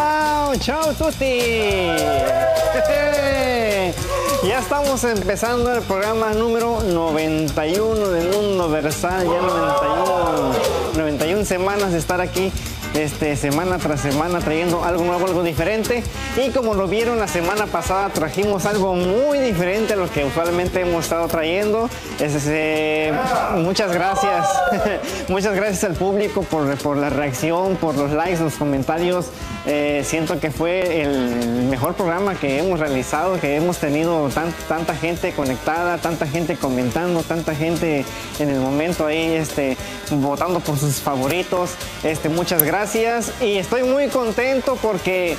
Ciao, ciao tutti. Ya estamos empezando el programa número 91 del Mundo Versal, ya 91, 91 semanas de estar aquí este, semana tras semana trayendo algo nuevo, algo diferente. Y como lo vieron la semana pasada, trajimos algo muy diferente a lo que usualmente hemos estado trayendo. Este, muchas gracias. muchas gracias al público por, por, la reacción, por los likes, los comentarios. Eh, siento que fue el mejor programa que hemos realizado, que hemos tenido tanta gente conectada, tanta gente comentando, tanta gente en el momento ahí este, votando por sus favoritos. Este, muchas gracias gracias y estoy muy contento porque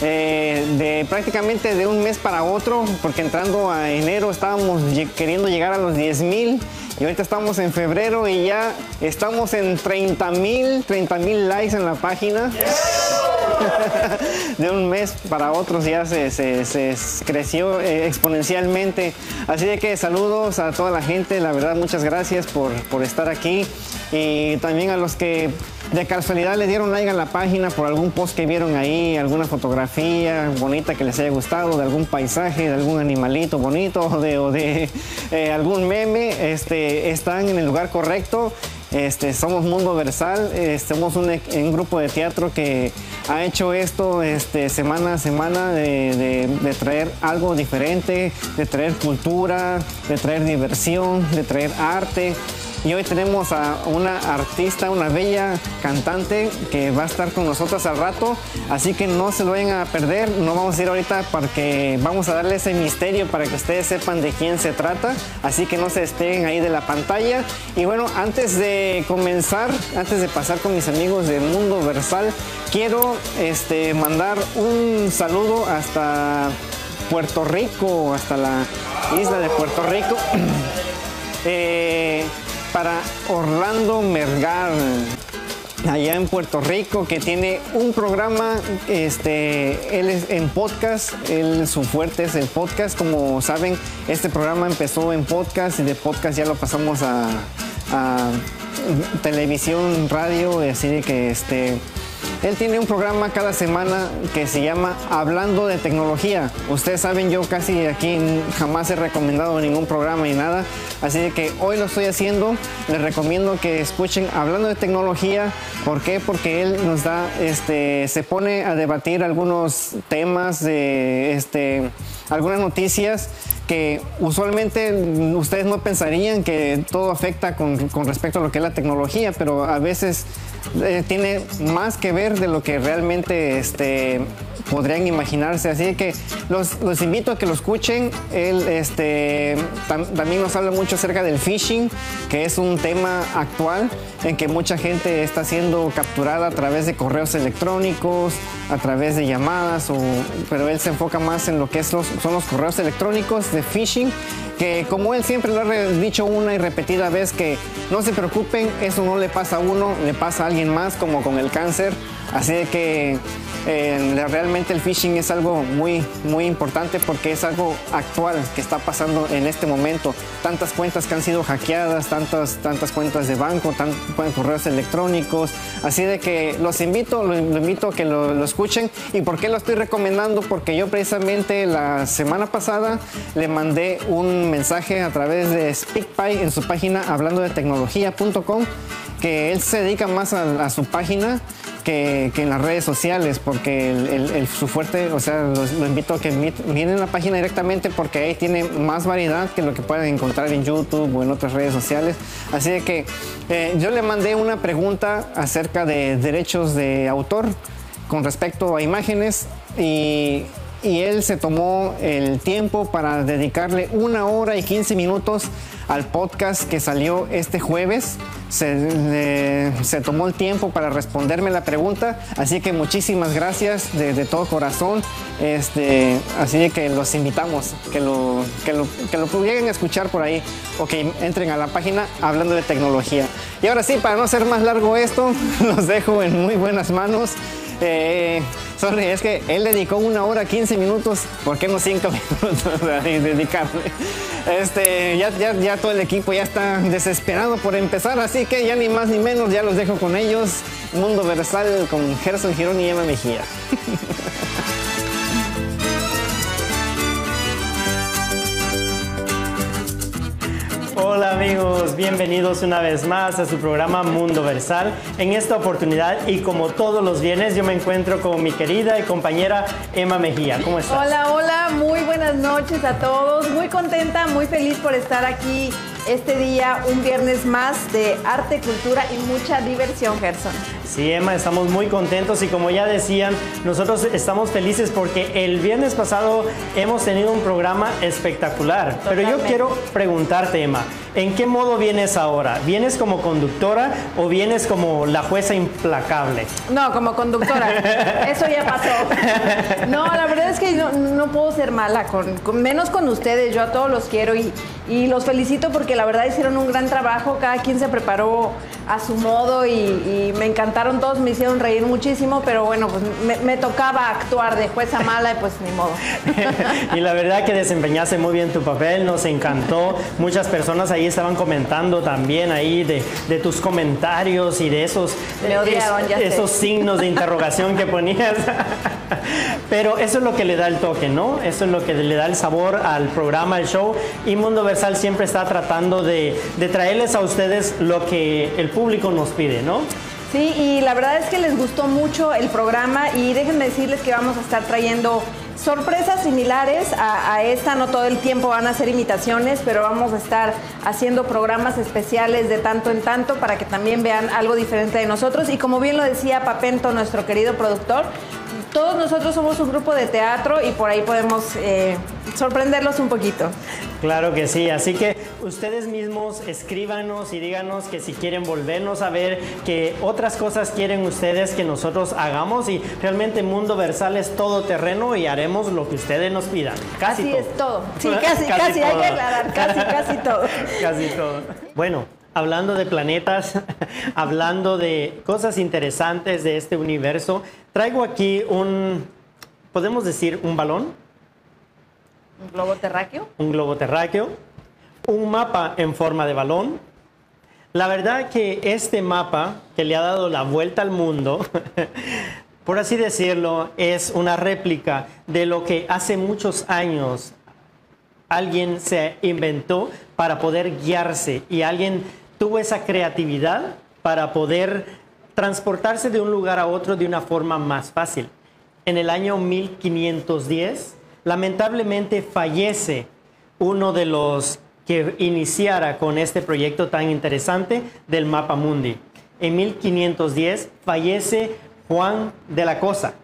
eh, de prácticamente de un mes para otro, porque entrando a enero estábamos queriendo llegar a los 10 mil y ahorita estamos en febrero y ya estamos en 30 mil, 30 mil likes en la página. de un mes para otro ya se, creció eh, exponencialmente. Así que saludos a toda la gente, la verdad muchas gracias por, por estar aquí y también a los que de casualidad le dieron like a la página por algún post que vieron ahí, alguna fotografía bonita que les haya gustado, de algún paisaje, de algún animalito bonito o de, de eh, algún meme, este, están en el lugar correcto. Este, somos Mundo Versal, este, somos un, grupo de teatro que ha hecho esto este, semana a semana de, traer algo diferente, de traer cultura, de traer diversión, de traer arte. Y hoy tenemos a una artista, una bella cantante que va a estar con nosotros al rato. Así que no se lo vayan a perder. No vamos a ir ahorita porque vamos a darle ese misterio para que ustedes sepan de quién se trata. Así que no se despeguen ahí de la pantalla. Y bueno, antes de comenzar, antes de pasar con mis amigos de Mundo Versal, quiero este, mandar un saludo hasta Puerto Rico, hasta la isla de Puerto Rico. eh, para Orlando Mergar, allá en Puerto Rico, que tiene un programa, este, él es en podcast, él su fuerte es el podcast, como saben, este programa empezó en podcast y de podcast ya lo pasamos a, a televisión, radio, así de que este él tiene un programa cada semana que se llama Hablando de Tecnología. Ustedes saben, yo casi aquí jamás he recomendado ningún programa y nada. Así que hoy lo estoy haciendo. Les recomiendo que escuchen Hablando de Tecnología. ¿Por qué? Porque él nos da, este, se pone a debatir algunos temas de, este, algunas noticias que usualmente ustedes no pensarían que todo afecta con, con respecto a lo que es la tecnología, pero a veces eh, tiene más que ver de lo que realmente este, podrían imaginarse. Así que los, los invito a que lo escuchen. Él este, también nos habla mucho acerca del phishing, que es un tema actual en que mucha gente está siendo capturada a través de correos electrónicos, a través de llamadas, o, pero él se enfoca más en lo que es son los correos electrónicos de phishing que como él siempre lo ha dicho una y repetida vez que no se preocupen, eso no le pasa a uno, le pasa a alguien más como con el cáncer. Así que eh, realmente el phishing es algo muy, muy importante porque es algo actual que está pasando en este momento. Tantas cuentas que han sido hackeadas, tantas, tantas cuentas de banco, tantos correos electrónicos. Así de que los invito, los invito a que lo, lo escuchen. ¿Y por qué lo estoy recomendando? Porque yo precisamente la semana pasada le mandé un mensaje a través de SpeakPy en su página hablando de tecnología.com que él se dedica más a, su página que, en las redes sociales, porque su fuerte, o sea, lo invito a que miren la página directamente porque ahí tiene más variedad que lo que pueden encontrar en YouTube o en otras redes sociales. Así de que eh, yo le mandé una pregunta acerca de derechos de autor con respecto a imágenes y y él se tomó el tiempo para dedicarle una hora y 15 minutos al podcast que salió este jueves. Se, tomó el tiempo para responderme la pregunta, así que muchísimas gracias de, todo corazón. Este, así que los invitamos que lo, que lo, que lo pudieran escuchar por ahí o que entren a la página hablando de tecnología. Y ahora sí, para no hacer más largo esto, los dejo en muy buenas manos. Eh, Sorry, es que él dedicó una hora 15 minutos, ¿por qué no 5 minutos a dedicarle? Este, ya, ya, ya todo el equipo ya está desesperado por empezar, así que ya ni más ni menos, ya los dejo con ellos. Mundo Versal con Gerson Girón y Emma Mejía. Hola amigos, bienvenidos una vez más a su programa Mundo Versal. En esta oportunidad y como todos los viernes yo me encuentro con mi querida y compañera Emma Mejía. ¿Cómo estás? Hola, hola, muy buenas noches a todos. Muy contenta, muy feliz por estar aquí este día, un viernes más de arte, cultura y mucha diversión, Gerson. Sí, Emma, estamos muy contentos y como ya decían, nosotros estamos felices porque el viernes pasado hemos tenido un programa espectacular. Pero yo quiero preguntarte, Emma, ¿en qué modo vienes ahora? ¿Vienes como conductora o vienes como la jueza implacable? No, como conductora. Eso ya pasó. No, la verdad es que no, puedo ser mala, con, menos con ustedes. Yo a todos los quiero y, y los felicito porque la verdad hicieron un gran trabajo. Cada quien se preparó a su modo y, me encantaron todos, me hicieron reír muchísimo, pero bueno, pues me, tocaba actuar de jueza mala y pues ni modo. y la verdad que desempeñaste muy bien tu papel, nos encantó. Muchas personas ahí estaban comentando también ahí de, tus comentarios y de esos, esos signos de interrogación que ponías. pero eso es lo que le da el toque, ¿no? Eso es lo que le da el sabor al programa, al show. Y Mundo Versal siempre está tratando de, de traerles a ustedes lo que el público nos pide, ¿no? Sí, y la verdad es que les gustó mucho el programa y déjenme decirles que vamos a estar trayendo sorpresas similares a, esta, no todo el tiempo van a ser imitaciones, pero vamos a estar haciendo programas especiales de tanto en tanto para que también vean algo diferente de nosotros. Y como bien lo decía Papento, nuestro querido productor, todos nosotros somos un grupo de teatro y por ahí podemos eh, sorprenderlos un poquito. Claro que sí, así que ustedes mismos escríbanos y díganos que si quieren volvernos a ver, que otras cosas quieren ustedes que nosotros hagamos y realmente Mundo Versal es todo terreno y haremos lo que ustedes nos pidan. Casi Así es todo. Sí, casi, casi, hay que aclarar, casi, casi todo. casi todo. Bueno, hablando de planetas, hablando de cosas interesantes de este universo, traigo aquí un, podemos decir, un balón. ¿Un globo terráqueo? Un globo terráqueo. Un mapa en forma de balón. La verdad que este mapa que le ha dado la vuelta al mundo, por así decirlo, es una réplica de lo que hace muchos años alguien se inventó para poder guiarse y alguien tuvo esa creatividad para poder transportarse de un lugar a otro de una forma más fácil. En el año 1510, lamentablemente fallece uno de los que iniciara con este proyecto tan interesante del mapa mundi. En 1510 fallece Juan de la Cosa.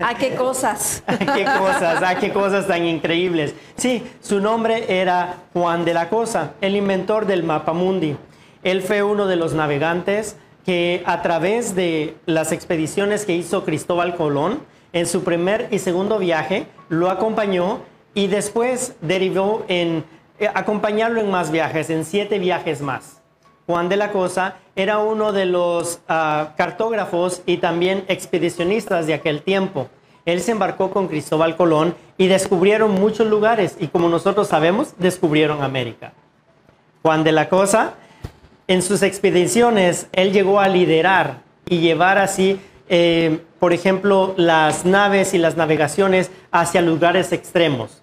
¿A qué cosas? ¿A qué cosas? ¿A qué cosas tan increíbles? Sí, su nombre era Juan de la Cosa, el inventor del mapa mundi. Él fue uno de los navegantes que a través de las expediciones que hizo Cristóbal Colón, en su primer y segundo viaje, lo acompañó y después derivó en eh, acompañarlo en más viajes, en siete viajes más. Juan de la Cosa era uno de los ah, cartógrafos y también expedicionistas de aquel tiempo. Él se embarcó con Cristóbal Colón y descubrieron muchos lugares y como nosotros sabemos, descubrieron América. Juan de la Cosa, en sus expediciones, él llegó a liderar y llevar así, eh, por ejemplo, las naves y las navegaciones hacia lugares extremos.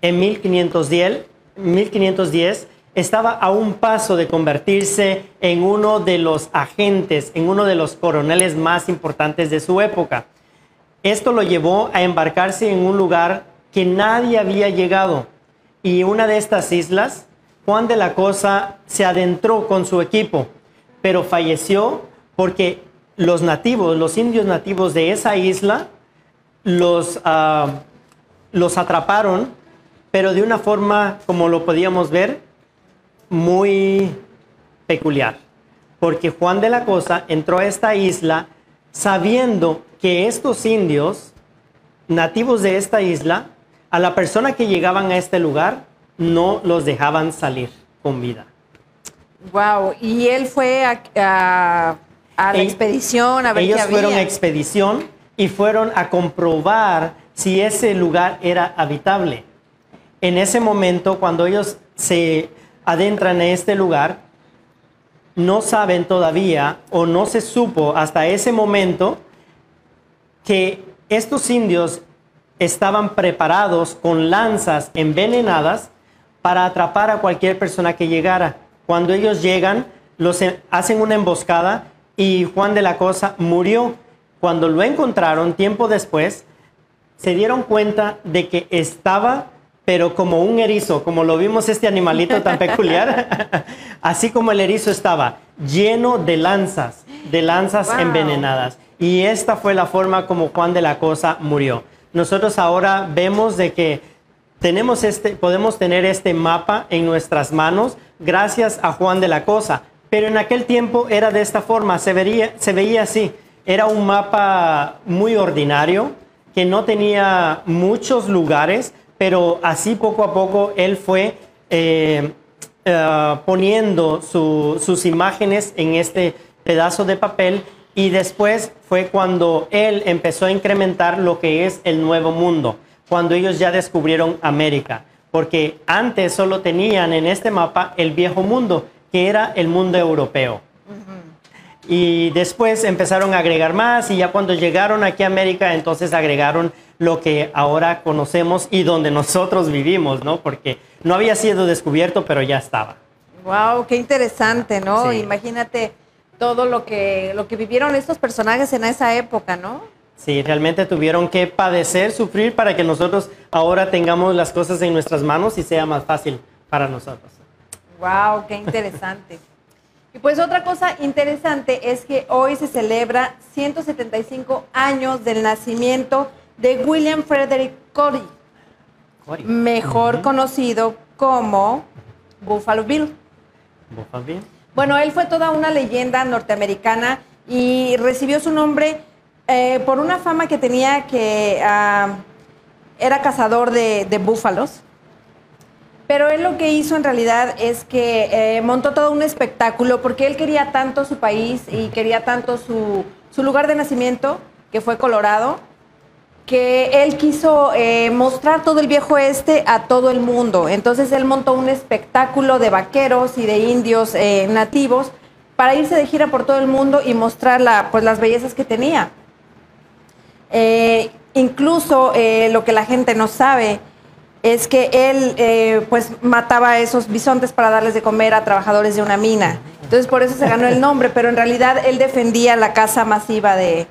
En 1510, 1510 estaba a un paso de convertirse en uno de los agentes, en uno de los coroneles más importantes de su época. Esto lo llevó a embarcarse en un lugar que nadie había llegado. Y una de estas islas, Juan de la Cosa se adentró con su equipo, pero falleció porque los nativos, los indios nativos de esa isla, los, ah, los atraparon, pero de una forma, como lo podíamos ver, muy peculiar, porque Juan de la Cosa entró a esta isla sabiendo que estos indios, nativos de esta isla, a la persona que llegaban a este lugar, no los dejaban salir con vida. Wow, y él fue a, la expedición a ver Ellos fueron a expedición y fueron a comprobar si ese lugar era habitable. En ese momento, cuando ellos se adentran en este lugar, no saben todavía o no se supo hasta ese momento que estos indios estaban preparados con lanzas envenenadas para atrapar a cualquier persona que llegara. Cuando ellos llegan, los hacen una emboscada y Juan de la Cosa murió. Cuando lo encontraron tiempo después, se dieron cuenta de que estaba, pero como un erizo, como lo vimos este animalito tan peculiar, así como el erizo estaba lleno de lanzas, de lanzas envenenadas. Y esta fue la forma como Juan de la Cosa murió. Nosotros ahora vemos de que tenemos este, podemos tener este mapa en nuestras manos gracias a Juan de la Cosa. Pero en aquel tiempo era de esta forma, se, vería, se veía así. Era un mapa muy ordinario, que no tenía muchos lugares, pero así poco a poco él fue eh, eh, poniendo sus imágenes en este pedazo de papel y después fue cuando él empezó a incrementar lo que es el nuevo mundo, cuando ellos ya descubrieron América, porque antes solo tenían en este mapa el viejo mundo, que era el mundo europeo. Y después empezaron a agregar más y ya cuando llegaron aquí a América, entonces agregaron lo que ahora conocemos y donde nosotros vivimos, ¿no? Porque no había sido descubierto, pero ya estaba. Wow, qué interesante, ¿no? Imagínate todo lo que, lo que vivieron estos personajes en esa época, ¿no? Sí, realmente tuvieron que padecer, sufrir para que nosotros ahora tengamos las cosas en nuestras manos y sea más fácil para nosotros. Wow, qué interesante. Y pues otra cosa interesante es que hoy se celebra 175 años del nacimiento de William Frederick Cody, mejor conocido como Buffalo Bill. Buffalo Bill. Bueno, él fue toda una leyenda norteamericana y recibió su nombre eh, por una fama que tenía que ah, era cazador de búfalos pero él lo que hizo en realidad es que eh, montó todo un espectáculo porque él quería tanto su país y quería tanto su, lugar de nacimiento, que fue Colorado, que él quiso eh, mostrar todo el viejo este a todo el mundo. Entonces él montó un espectáculo de vaqueros y de indios eh, nativos para irse de gira por todo el mundo y mostrar la, pues, las bellezas que tenía. Incluso lo que la gente no sabe es que él eh, pues mataba a esos bisontes para darles de comer a trabajadores de una mina. Entonces por eso se ganó el nombre, pero en realidad él defendía la caza masiva de,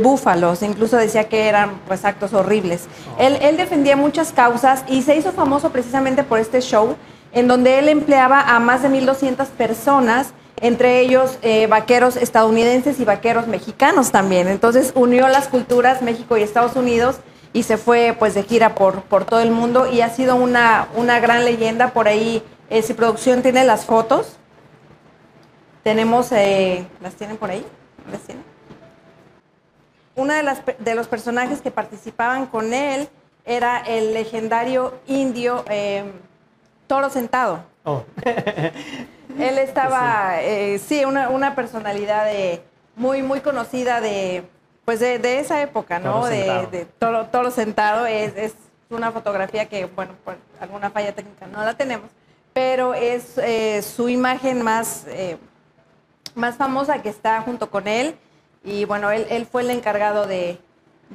búfalos, incluso decía que eran pues actos horribles. Él, defendía muchas causas y se hizo famoso precisamente por este show, en donde él empleaba a más de 1.200 personas, entre ellos eh, vaqueros estadounidenses y vaqueros mexicanos también. Entonces unió las culturas México y Estados Unidos y se fue pues de gira por, por todo el mundo y ha sido una, una gran leyenda. Por ahí, eh, si producción tiene las fotos, tenemos, eh, ¿las tienen por ahí? ¿Las tienen? Uno de, las, de los personajes que participaban con él era el legendario indio eh, Toro Sentado. Oh. él estaba, sí, una, una personalidad de, muy, muy conocida de pues de, esa época, ¿no? de, todo, sentado. Es, una fotografía que, bueno, por alguna falla técnica no la tenemos, pero es eh, su imagen más, eh, más famosa que está junto con él. Y bueno, él, fue el encargado de,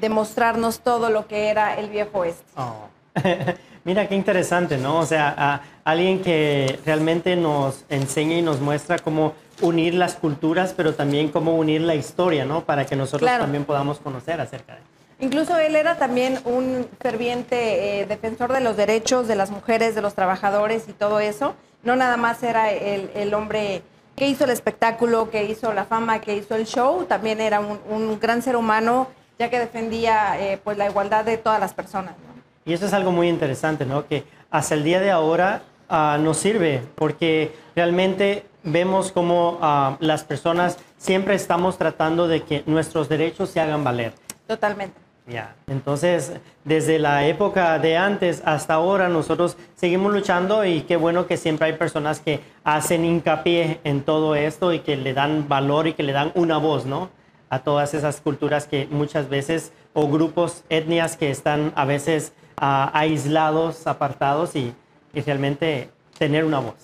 mostrarnos todo lo que era el viejo oeste. Oh. Mira qué interesante, ¿no? O sea, alguien que realmente nos enseña y nos muestra cómo unir las culturas, pero también cómo unir la historia, ¿no? Para que nosotros también podamos conocer acerca de Incluso él era también un ferviente eh, defensor de los derechos de las mujeres, de los trabajadores y todo eso. No nada más era el, hombre que hizo el espectáculo, que hizo la fama, que hizo el show, también era un, gran ser humano, ya que defendía eh, pues la igualdad de todas las personas. Y eso es algo muy interesante, ¿no? Que hasta el día de ahora uh, nos sirve, porque realmente vemos como ah, las personas siempre estamos tratando de que nuestros derechos se hagan valer. Totalmente. Ya, entonces desde la época de antes hasta ahora nosotros seguimos luchando y qué bueno que siempre hay personas que hacen hincapié en todo esto y que le dan valor y que le dan una voz, ¿no? a todas esas culturas que muchas veces, o grupos, etnias que están a veces ah, aislados, apartados y, y realmente tener una voz.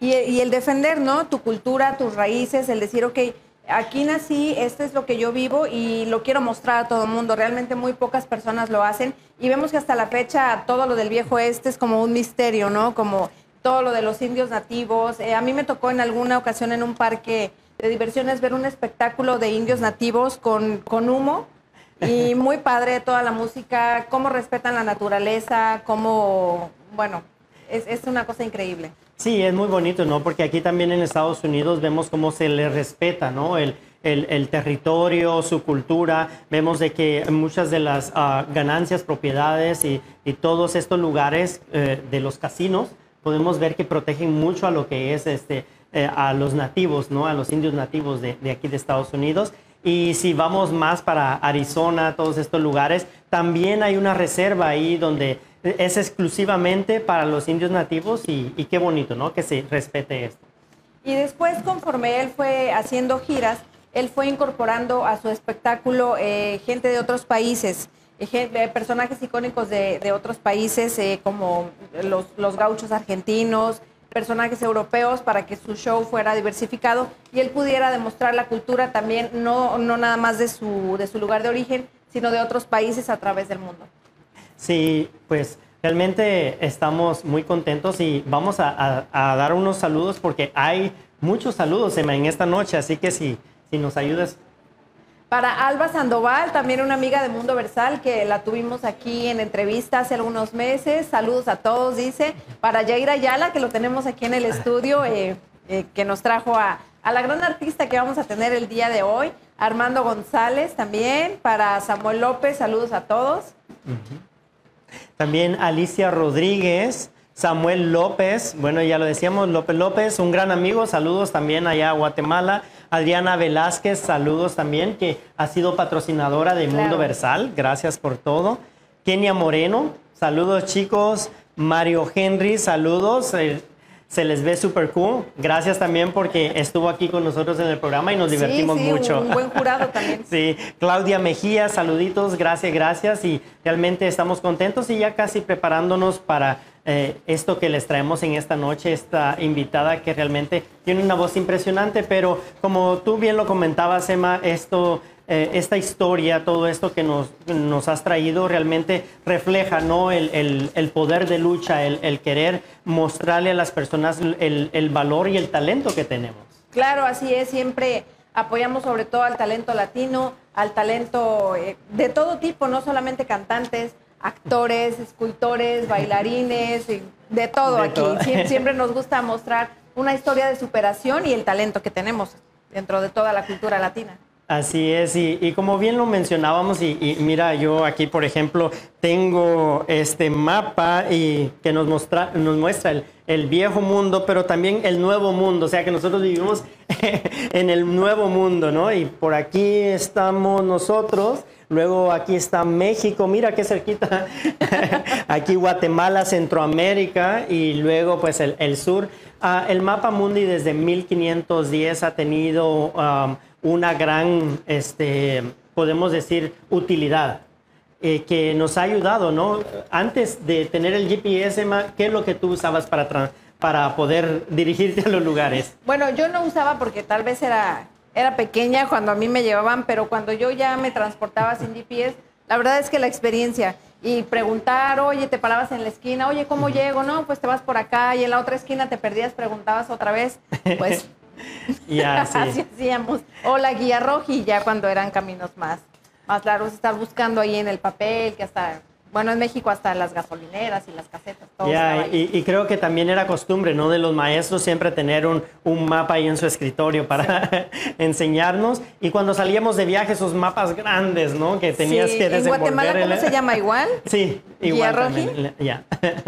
Y, el defender, ¿no? Tu cultura, tus raíces, el decir, ok, aquí nací, esto es lo que yo vivo y lo quiero mostrar a todo el mundo. Realmente muy pocas personas lo hacen y vemos que hasta la fecha todo lo del viejo este es como un misterio, ¿no? Como todo lo de los indios nativos. Eh, a mí me tocó en alguna ocasión en un parque de diversiones ver un espectáculo de indios nativos con, con humo y muy padre toda la música, cómo respetan la naturaleza, cómo, bueno, es, es una cosa increíble. Sí, es muy bonito, ¿no? Porque aquí también en Estados Unidos vemos cómo se le respeta, ¿no? El, el, el territorio, su cultura. Vemos de que muchas de las ah, ganancias, propiedades y, y todos estos lugares eh, de los casinos, podemos ver que protegen mucho a lo que es este, eh, a los nativos, ¿no? A los indios nativos de, de aquí de Estados Unidos. Y si vamos más para Arizona, todos estos lugares, también hay una reserva ahí donde es exclusivamente para los indios nativos y, qué bonito, ¿no? Que se respete esto. Y después, conforme él fue haciendo giras, él fue incorporando a su espectáculo eh, gente de otros países, eh, eh, personajes icónicos de, otros países, eh, como los gauchos argentinos, personajes europeos, para que su show fuera diversificado y él pudiera demostrar la cultura también, no, no nada más de su, de su lugar de origen, sino de otros países a través del mundo. Sí, pues realmente estamos muy contentos y vamos a, a- dar unos saludos porque hay muchos saludos en esta noche, así que si, si nos ayudas. Para Alba Sandoval, también una amiga de Mundo Versal que la tuvimos aquí en entrevista hace algunos meses. Saludos a todos, dice. Para Yaira Ayala, que lo tenemos aquí en el estudio, eh, eh, que nos trajo a, a la gran artista que vamos a tener el día de hoy. Armando González también. Para Samuel López, saludos a todos. También Alicia Rodríguez, Samuel López, bueno, ya lo decíamos, López López, un gran amigo, saludos también allá a Guatemala. Adriana Velázquez, saludos también, que ha sido patrocinadora de Mundo Claro. Versal, gracias por todo. Kenia Moreno, saludos chicos. Mario Henry, saludos. eh, se les ve súper cool. Gracias también porque estuvo aquí con nosotros en el programa y nos divertimos sí, sí, mucho. Un buen jurado también. Sí, Claudia Mejía, saluditos, gracias, gracias. Y realmente estamos contentos y ya casi preparándonos para eh, esto que les traemos en esta noche, esta invitada que realmente tiene una voz impresionante, pero como tú bien lo comentabas, Emma, esto, eh, esta historia, todo esto que nos, nos has traído realmente refleja ¿no? el, el- poder de lucha, el, el querer mostrarle a las personas el, el valor y el talento que tenemos. Claro, así es, siempre apoyamos sobre todo al talento latino, al talento eh, de todo tipo, no solamente cantantes, actores, escultores, bailarines, y de todo De aquí. todo. Sie- Siempre nos gusta mostrar una historia de superación y el talento que tenemos dentro de toda la cultura latina. Así es, y, y como bien lo mencionábamos, y, y mira, yo aquí, por ejemplo, tengo este mapa y que nos, mostra, nos muestra el, el viejo mundo, pero también el nuevo mundo, o sea que nosotros vivimos en el nuevo mundo, ¿no? Y por aquí estamos nosotros, luego aquí está México, mira qué cerquita, aquí Guatemala, Centroamérica, y luego pues el, el sur. Ah, el mapa mundi desde 1510 ha tenido... una gran, este, podemos decir, utilidad eh, que nos ha ayudado, ¿no? Antes de tener el GPS, ¿qué es lo que tú usabas para, para poder dirigirte a los lugares? Bueno, yo no usaba porque tal vez era, era pequeña cuando a mí me llevaban, pero cuando yo ya me transportaba sin GPS, la verdad es que la experiencia y preguntar, oye, te parabas en la esquina, oye, ¿cómo llego? No, pues te vas por acá y en la otra esquina te perdías, preguntabas otra vez, pues así sí. hacíamos. O la guía roja y ya cuando eran caminos más, más largos, estar buscando ahí en el papel, que hasta, bueno, en México hasta las gasolineras y las casetas, todo ahí. y, y creo que también era costumbre, ¿no? De los maestros siempre tener un, un mapa ahí en su escritorio para enseñarnos. Y cuando salíamos de viaje, esos mapas grandes, ¿no? Que tenías Sí, que en desenvolver. Guatemala, ¿cómo el- se llama igual? Sí, ¿Guía igual Ya.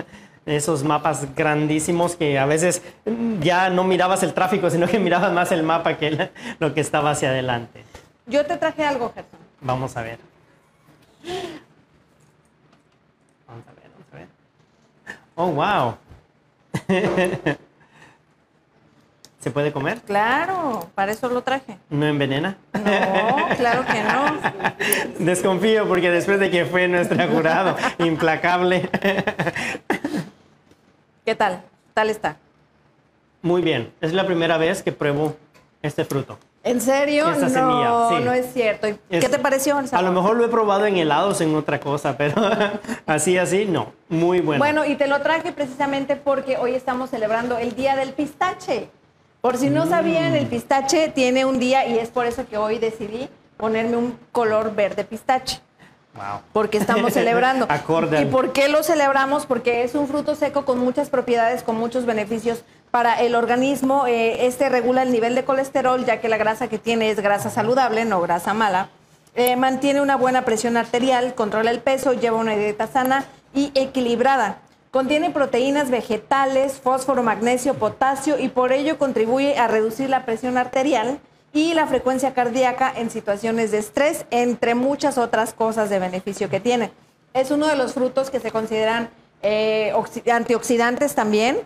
Esos mapas grandísimos que a veces mm, ya no mirabas el tráfico, sino que mirabas más el mapa que el- lo que estaba hacia adelante. Yo te traje algo, Gerson. Vamos a ver. Vamos a ver, vamos a ver. Oh, wow. ¿Se puede comer? Claro, para eso lo traje. ¿No envenena? No, claro que no. Desconfío porque después de que fue nuestra jurado implacable. ¿Qué tal? ¿Tal está? Muy bien. Es la primera vez que pruebo este fruto. ¿En serio? No, semilla, sí. no es cierto. ¿Y Es- ¿Qué te pareció? el A lo mejor lo he probado en helados, en otra cosa, pero así, así, no. Muy bueno. Bueno, y te lo traje precisamente porque hoy estamos celebrando el Día del Pistache. Por si Mm. no sabían, el pistache tiene un día y es por eso que hoy decidí ponerme un color verde pistache. Wow. Porque estamos celebrando. ¿Y por qué lo celebramos? Porque es un fruto seco con muchas propiedades, con muchos beneficios para el organismo. Eh, este regula el nivel de colesterol, ya que la grasa que tiene es grasa saludable, no grasa mala. Eh, mantiene una buena presión arterial, controla el peso, lleva una dieta sana y equilibrada. Contiene proteínas vegetales, fósforo, magnesio, potasio y por ello contribuye a reducir la presión arterial y la frecuencia cardíaca en situaciones de estrés, entre muchas otras cosas de beneficio que tiene. Es uno de los frutos que se consideran eh, oxi- antioxidantes también.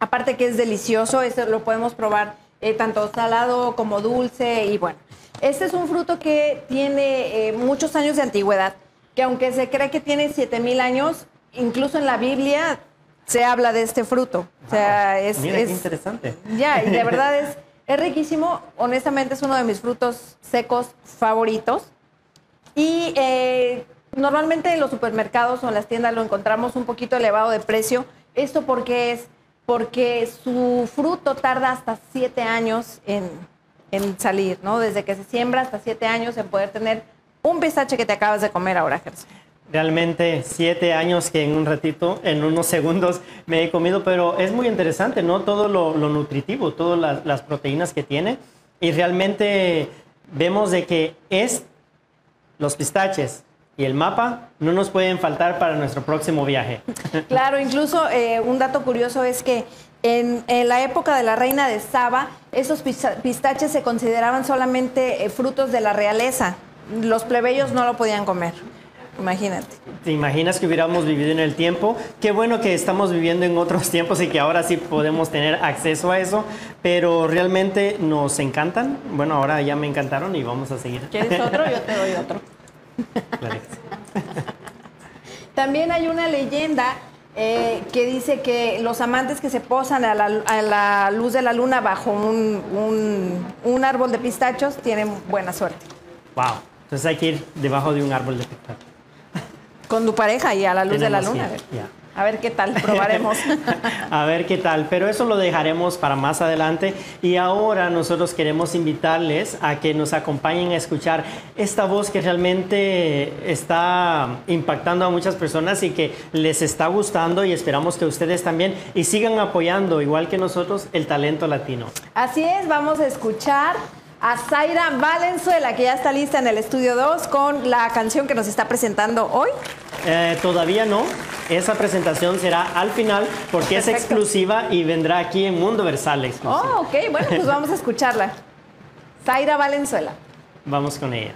Aparte que es delicioso, lo podemos probar eh, tanto salado como dulce y bueno. Este es un fruto que tiene eh, muchos años de antigüedad, que aunque se cree que tiene 7000 años, incluso en la Biblia se habla de este fruto. O sea, es, Mira, es- qué interesante. ya, y de verdad es, es riquísimo. Honestamente es uno de mis frutos secos favoritos. Y eh, normalmente en los supermercados o en las tiendas lo encontramos un poquito elevado de precio. ¿Esto porque es? Porque su fruto tarda hasta siete años en, en salir, ¿no? Desde que se siembra hasta siete años en poder tener un pistache que te acabas de comer ahora, Gerson. Realmente siete años que en un ratito, en unos segundos me he comido, pero es muy interesante, ¿no? Todo lo, lo nutritivo, todas las, las proteínas que tiene. Y realmente vemos de que es los pistaches y el mapa no nos pueden faltar para nuestro próximo viaje. Claro, incluso eh, un dato curioso es que en, en la época de la reina de Saba, esos pista- pistaches se consideraban solamente eh, frutos de la realeza. Los plebeyos no lo podían comer. Imagínate. ¿Te imaginas que hubiéramos vivido en el tiempo? Qué bueno que estamos viviendo en otros tiempos y que ahora sí podemos tener acceso a eso, pero realmente nos encantan. Bueno, ahora ya me encantaron y vamos a seguir. ¿Quieres otro? Yo te doy otro. También hay una leyenda eh, que dice que los amantes que se posan a la, a la luz de la luna bajo un, un- un árbol de pistachos tienen buena suerte. Wow. Entonces hay que ir debajo de un árbol de pistacho. Con tu pareja y a la luz de la luna. ya. A ver qué tal, probaremos. A ver qué tal, pero eso lo dejaremos para más adelante. Y ahora nosotros queremos invitarles a que nos acompañen a escuchar esta voz que realmente está impactando a muchas personas y que les está gustando y esperamos que ustedes también y sigan apoyando, igual que nosotros, el talento latino. Así es, vamos a escuchar a Zaira Valenzuela, que ya está lista en el estudio 2 con la canción que nos está presentando hoy. Eh, todavía no, esa presentación será al final porque es exclusiva y vendrá aquí en Mundo Versal exclusiva. Oh, ok, bueno, pues vamos a escucharla. Zaira Valenzuela. Vamos con ella.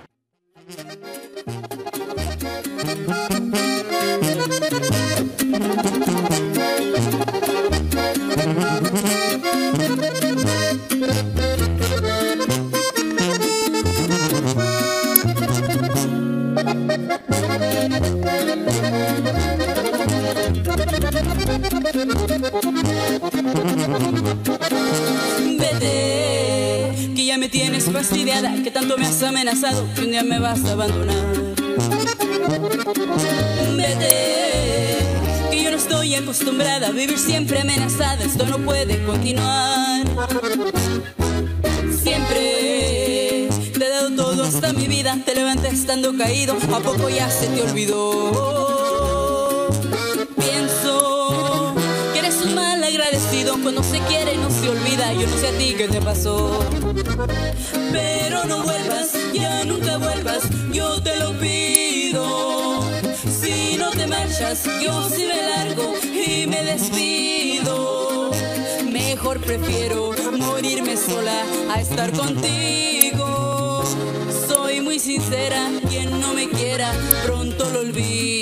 Vete, que ya me tienes fastidiada, que tanto me has amenazado, que un día me vas a abandonar. Vete, que yo no estoy acostumbrada a vivir siempre amenazada, esto no puede continuar. Siempre te he dado todo hasta mi vida, te levantas estando caído, a poco ya se te olvidó. Cuando se quiere no se olvida. Yo no sé a ti qué te pasó. Pero no vuelvas, ya nunca vuelvas, yo te lo pido. Si no te marchas, yo sí me largo y me despido. Mejor prefiero morirme sola a estar contigo. Soy muy sincera, quien no me quiera, pronto lo olvido.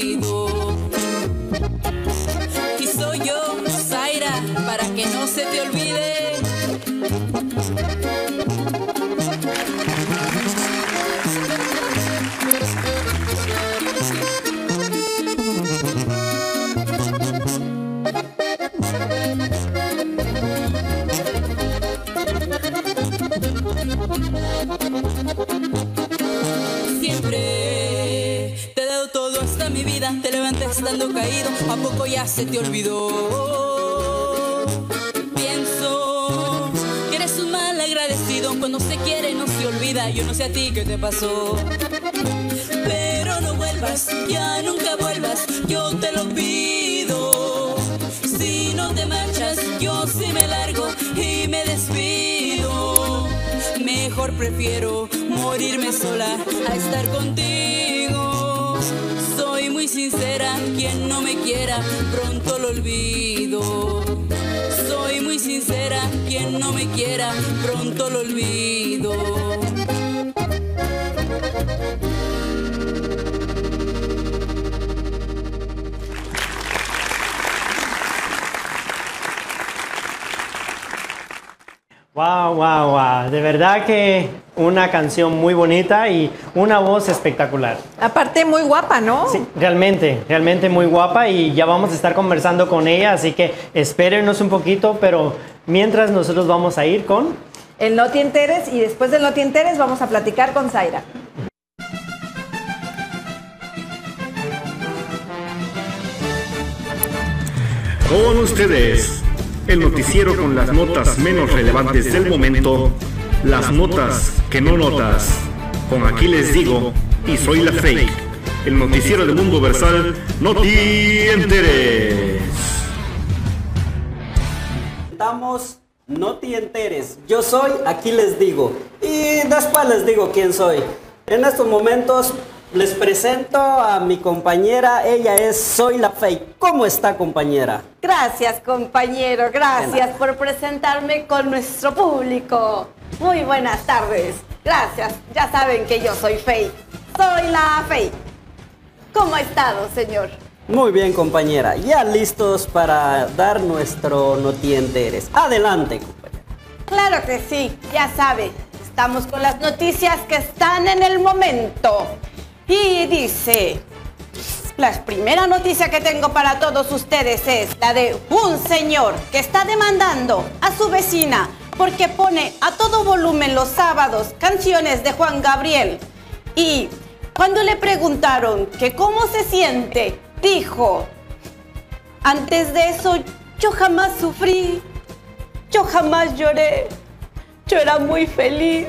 Caído, a poco ya se te olvidó. Pienso que eres un mal agradecido, cuando se quiere no se olvida, yo no sé a ti qué te pasó. Pero no vuelvas, ya nunca vuelvas, yo te lo pido. Si no te marchas, yo sí me largo y me despido. Mejor prefiero morirme sola a estar contigo. Sincera, quien no me quiera, pronto lo olvido. Soy muy sincera, quien no me quiera, pronto lo olvido. Wow, wow, wow. De verdad que una canción muy bonita y una voz espectacular. Aparte, muy guapa, ¿no? Sí, realmente, realmente muy guapa y ya vamos a estar conversando con ella, así que espérenos un poquito, pero mientras nosotros vamos a ir con... El No Te Enteres y después del No Te Enteres vamos a platicar con Zaira. Con ustedes, el noticiero con las notas menos relevantes del momento, las notas que no notas. Con aquí les digo, y soy la fake, el noticiero del mundo versal, no te enteres. Estamos, no te enteres. Yo soy, aquí les digo. Y después les digo quién soy. En estos momentos les presento a mi compañera. Ella es Soy la Fake. ¿Cómo está, compañera? Gracias, compañero. Gracias por presentarme con nuestro público. Muy buenas tardes. Gracias. Ya saben que yo soy Faye. Soy la Faye. ¿Cómo ha estado, señor? Muy bien, compañera. Ya listos para dar nuestro No te enteres. Adelante, compañera. Claro que sí. Ya sabe. Estamos con las noticias que están en el momento. Y dice, la primera noticia que tengo para todos ustedes es la de un señor que está demandando a su vecina porque pone a todo volumen los sábados canciones de Juan Gabriel. Y cuando le preguntaron que cómo se siente, dijo, antes de eso yo jamás sufrí, yo jamás lloré, yo era muy feliz,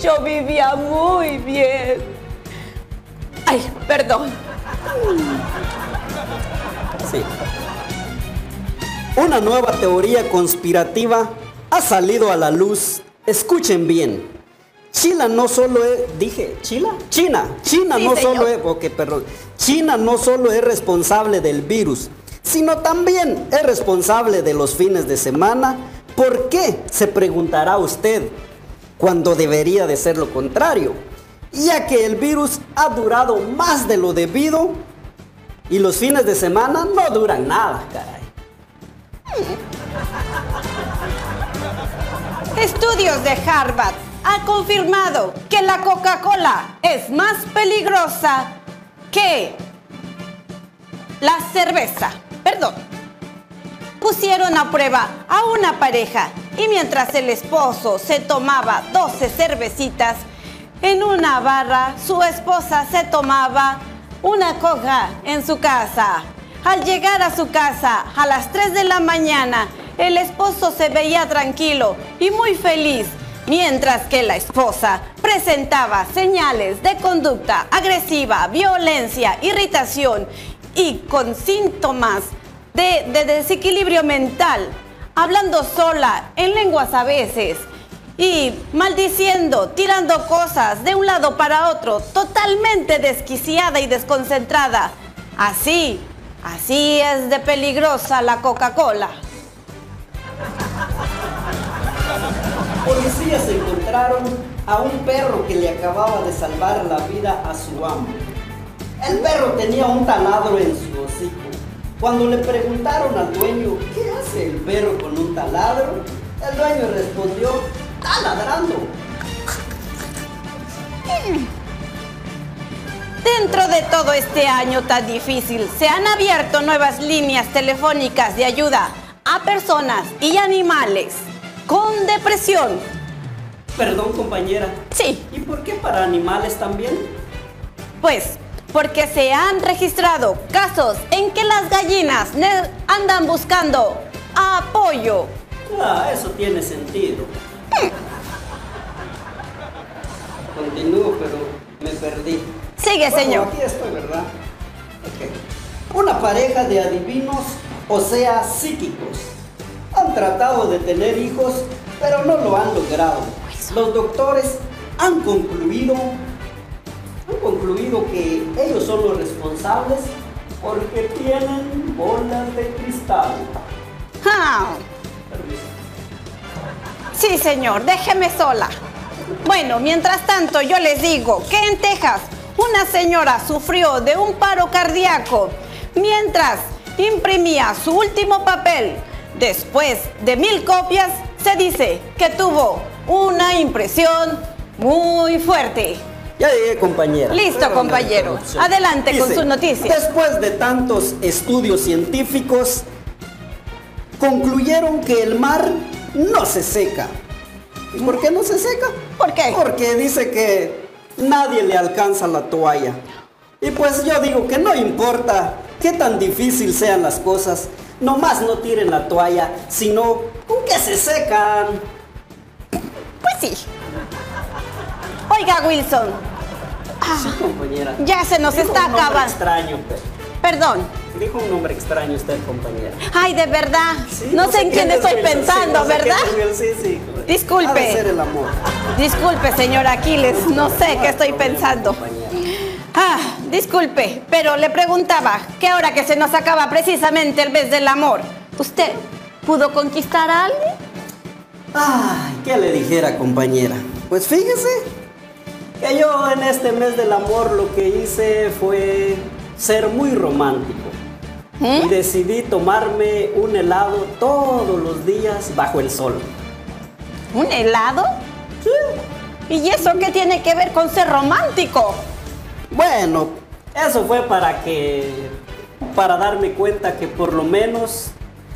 yo vivía muy bien. Ay, perdón. Sí. Una nueva teoría conspirativa ha salido a la luz. Escuchen bien. China no solo es, dije, China, China, China Sí, no señor. solo es, ok, perdón, China no solo es responsable del virus, sino también es responsable de los fines de semana. ¿Por qué? Se preguntará usted, cuando debería de ser lo contrario, ya que el virus ha durado más de lo debido y los fines de semana no duran nada, caray. Estudios de Harvard han confirmado que la Coca-Cola es más peligrosa que la cerveza. Perdón. Pusieron a prueba a una pareja y mientras el esposo se tomaba 12 cervecitas, en una barra su esposa se tomaba una coca en su casa. Al llegar a su casa a las 3 de la mañana, el esposo se veía tranquilo y muy feliz, mientras que la esposa presentaba señales de conducta agresiva, violencia, irritación y con síntomas de, de desequilibrio mental, hablando sola, en lenguas a veces y maldiciendo, tirando cosas de un lado para otro, totalmente desquiciada y desconcentrada. Así, así es de peligrosa la Coca-Cola. Policías encontraron a un perro que le acababa de salvar la vida a su amo. El perro tenía un taladro en su hocico. Cuando le preguntaron al dueño, ¿qué hace el perro con un taladro? El dueño respondió, está ladrando. Dentro de todo este año tan difícil, se han abierto nuevas líneas telefónicas de ayuda a personas y animales con depresión. Perdón, compañera. Sí, ¿Y por qué para animales también? pues porque se han registrado casos en que las gallinas andan buscando apoyo. Ah, eso tiene sentido. Continúo, pero me perdí. Sigue, Bueno, señor. Aquí estoy, ¿verdad? Ok. Una pareja de adivinos, o sea, psíquicos, han tratado de tener hijos, pero no lo han logrado. Los doctores han concluido, han concluido que ellos son los responsables porque tienen bolas de cristal. Sí, señor, déjeme sola. Bueno, mientras tanto, yo les digo que en Texas una señora sufrió de un paro cardíaco mientras imprimía su último papel. Después de mil copias, se dice que tuvo una impresión muy fuerte. Ya llegué, compañera. Listo, compañero. Adelante con sus noticias. Después de tantos estudios científicos, concluyeron que el mar no se seca. ¿Y por qué no se seca? ¿Por qué? Porque dice que nadie le alcanza la toalla. Y pues yo digo que no importa qué tan difícil sean las cosas, nomás no tiren la toalla, sino con que se secan. Pues sí. Oiga, Wilson, Sí, compañera. ya se nos Dijo está acabando. extraño, pero- Perdón. Dijo un nombre extraño usted, compañera. Ay, de verdad. Sí, no, sé en quién es estoy Wilson, sí, pensando, no sé quién ¿verdad? Sí, sí. Disculpe. Ha de ser el amor. Disculpe, señor Aquiles, no sé No qué estoy problema, pensando. compañera. Ah, disculpe, pero le preguntaba que ahora que se nos acaba precisamente el mes del amor, ¿usted pudo conquistar a alguien? Ay, ¿qué le dijera, compañera? Pues fíjese que yo en este mes del amor lo que hice fue ser muy romántico. ¿Eh? Y decidí tomarme un helado todos los días bajo el sol. ¿Un helado? ¿Y eso qué tiene que ver con ser romántico? Bueno, eso fue para que. para darme cuenta que por lo menos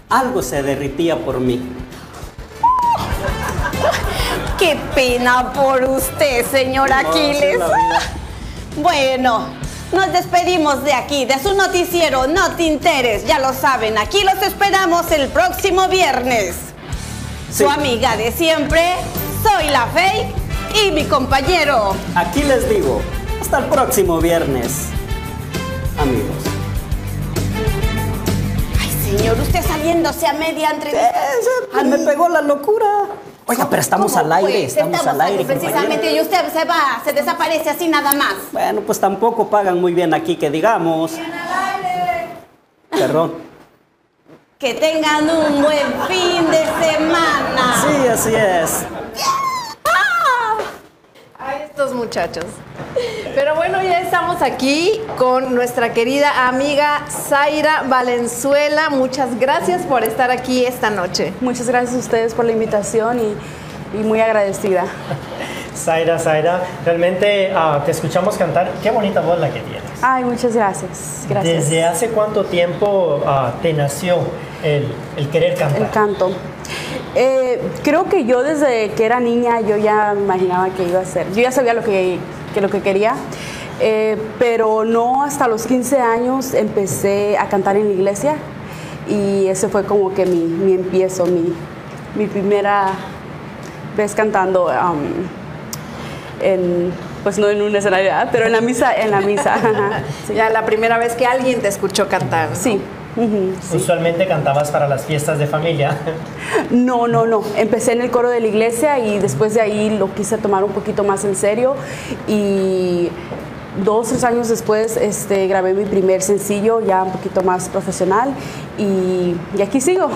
algo se derritía por mí. Qué pena por usted, señor No, Aquiles. Bueno, nos despedimos de aquí, de su noticiero No Te Interes. Ya lo saben, aquí los esperamos el próximo viernes. Sí. Su amiga de siempre, soy la Fake y mi compañero. Aquí les digo, hasta el próximo viernes, amigos. Ay, señor, usted saliéndose a media entrevista. Me pegó la locura. Oiga, pero estamos ¿Cómo, al aire, pues? estamos, al aire. Precisamente, y usted se va, se desaparece así nada más. Bueno, pues tampoco pagan muy bien aquí, que digamos. Perdón. Que tengan un buen fin de semana. Sí, así es. Estos muchachos. Pero bueno, ya estamos aquí con nuestra querida amiga Zaira Valenzuela. Muchas gracias por estar aquí esta noche. Muchas gracias a ustedes por la invitación y, y muy agradecida. Zaira, Zaira, realmente ah, te escuchamos cantar. Qué bonita voz la que tienes. Ay, muchas gracias. Gracias. ¿Desde hace cuánto tiempo ah, te nació el, el querer cantar? El canto. Eh, creo que yo desde que era niña yo ya imaginaba que iba a ser. Yo ya sabía lo que, que lo que quería, eh, pero no hasta los 15 años empecé a cantar en la iglesia y ese fue como que mi, mi empiezo, mi, mi primera vez cantando um, en, pues no en un escenario, ¿verdad? pero en la misa, en la misa. sí. Ya la primera vez que alguien te escuchó cantar. ¿no? Sí. Usualmente cantabas para las fiestas de familia. No, no, no. Empecé en el coro de la iglesia y después de ahí lo quise tomar un poquito más en serio y dos, tres años después este, grabé mi primer sencillo ya un poquito más profesional y, y aquí sigo.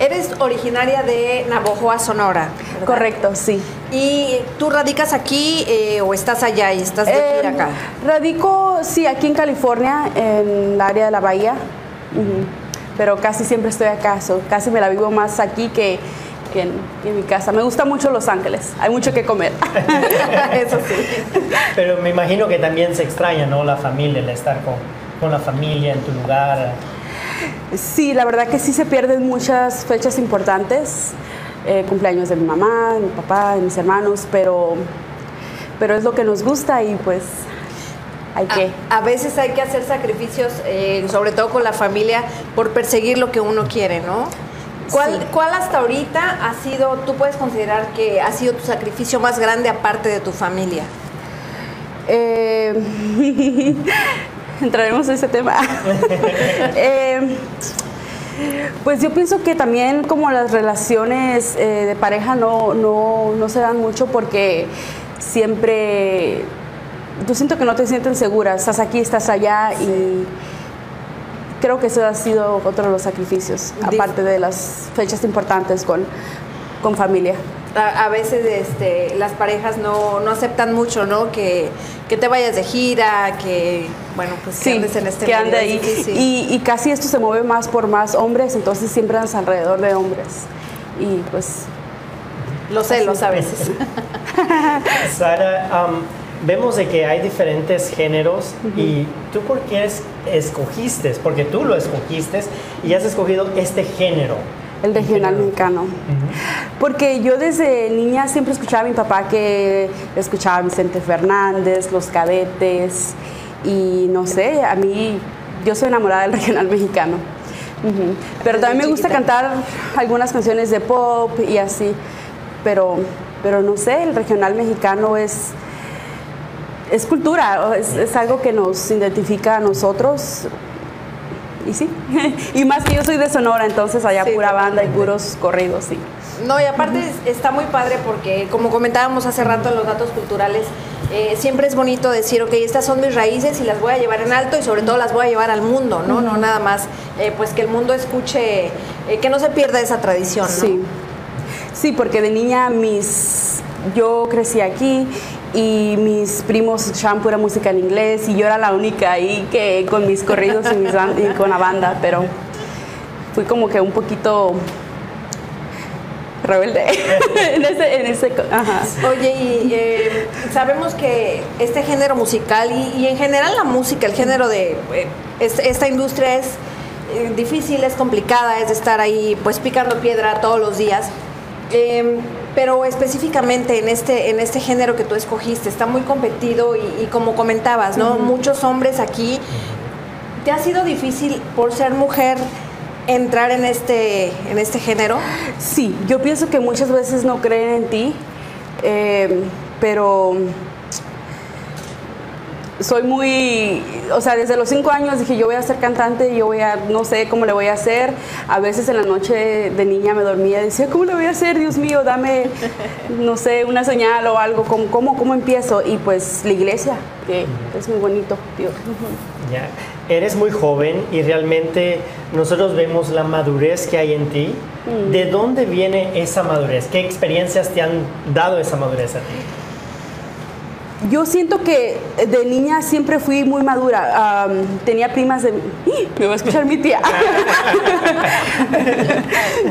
Eres originaria de Navojoa, Sonora. ¿verdad? Correcto, sí. ¿Y tú radicas aquí eh, o estás allá y estás de Em, acá? radico, sí, aquí en California, en el área de la bahía, pero casi siempre estoy acá, so, casi me la vivo más aquí que, que en, que en mi casa. Me gusta mucho Los Ángeles, hay mucho que comer. Eso sí. Pero me imagino que también se extraña, ¿no? La familia, el estar con, con la familia en tu lugar. Sí, la verdad que sí se pierden muchas fechas importantes. Eh, cumpleaños de mi mamá, de mi papá, de mis hermanos, pero, pero es lo que nos gusta y pues hay que... A, a veces hay que hacer sacrificios, eh, sobre todo con la familia, por perseguir lo que uno quiere, ¿no? ¿Cuál, Sí. ¿Cuál hasta ahorita ha sido, tú puedes considerar que ha sido tu sacrificio más grande aparte de tu familia? Eh, entraremos en ese tema. Eh, pues yo pienso que también como las relaciones eh, de pareja no, no, no se dan mucho porque siempre, yo siento que no te sienten segura, estás aquí, estás allá y creo que eso ha sido otro de los sacrificios, aparte de las fechas importantes con, con familia. A, a veces este, las parejas no, no aceptan mucho, ¿no? Que, que te vayas de gira, que, bueno, pues que andes en este que medio, ande es ahí. difícil. Y, y casi esto se mueve más por más hombres, entonces siempre andas alrededor de hombres. Y pues Los celos a veces. Sara, am, vemos de que hay diferentes géneros y tú por qué es- escogiste, porque tú lo escogiste y has escogido este género. El regional mexicano. Porque yo desde niña siempre escuchaba a mi papá que escuchaba a Vicente Fernández, Los Cadetes y no sé, a mí yo soy enamorada del regional mexicano. Pero también me gusta cantar algunas canciones de pop y así. Pero, pero no sé, el regional mexicano es, es cultura, es, es algo que nos identifica a nosotros. Y sí, y más que yo soy de Sonora, entonces allá Sí, pura banda y puros corridos, sí. No, y aparte es- está muy padre porque, como comentábamos hace rato en los datos culturales, eh, siempre es bonito decir, ok, estas son mis raíces y las voy a llevar en alto y sobre todo las voy a llevar al mundo, ¿no? No nada más, eh, pues que el mundo escuche, eh, que no se pierda esa tradición, ¿no? Sí. Sí, porque de niña mis yo crecí aquí y mis primos escuchaban pura música en inglés y yo era la única ahí que con mis corridos y, mis y con la banda, pero fui como que un poquito rebelde en ese. Oye, y eh, sabemos que este género musical y, en general la música, el género de eh, es- esta industria es eh, difícil, es complicada, es de estar ahí pues picando piedra todos los días. Pero específicamente en este, en este género que tú escogiste, está muy competido y, y como comentabas, ¿no? Muchos hombres aquí. ¿Te ha sido difícil por ser mujer entrar en este, en este género? Sí, yo pienso que muchas veces no creen en ti, eh, pero soy muy, o sea, desde los cinco años dije yo voy a ser cantante, yo voy a, no sé cómo le voy a hacer. A veces en la noche de niña me dormía y decía, ¿cómo le voy a hacer? Dios mío, dame, no sé, una señal o algo, ¿cómo, cómo, cómo empiezo? Y pues la iglesia, que es muy bonito, Dios. Ya. Eres muy joven y realmente nosotros vemos la madurez que hay en ti. ¿De dónde viene esa madurez? ¿Qué experiencias te han dado esa madurez a ti? Yo siento que de niña siempre fui muy madura. Am, tenía primas de... ¡Ih! Me va a escuchar mi tía.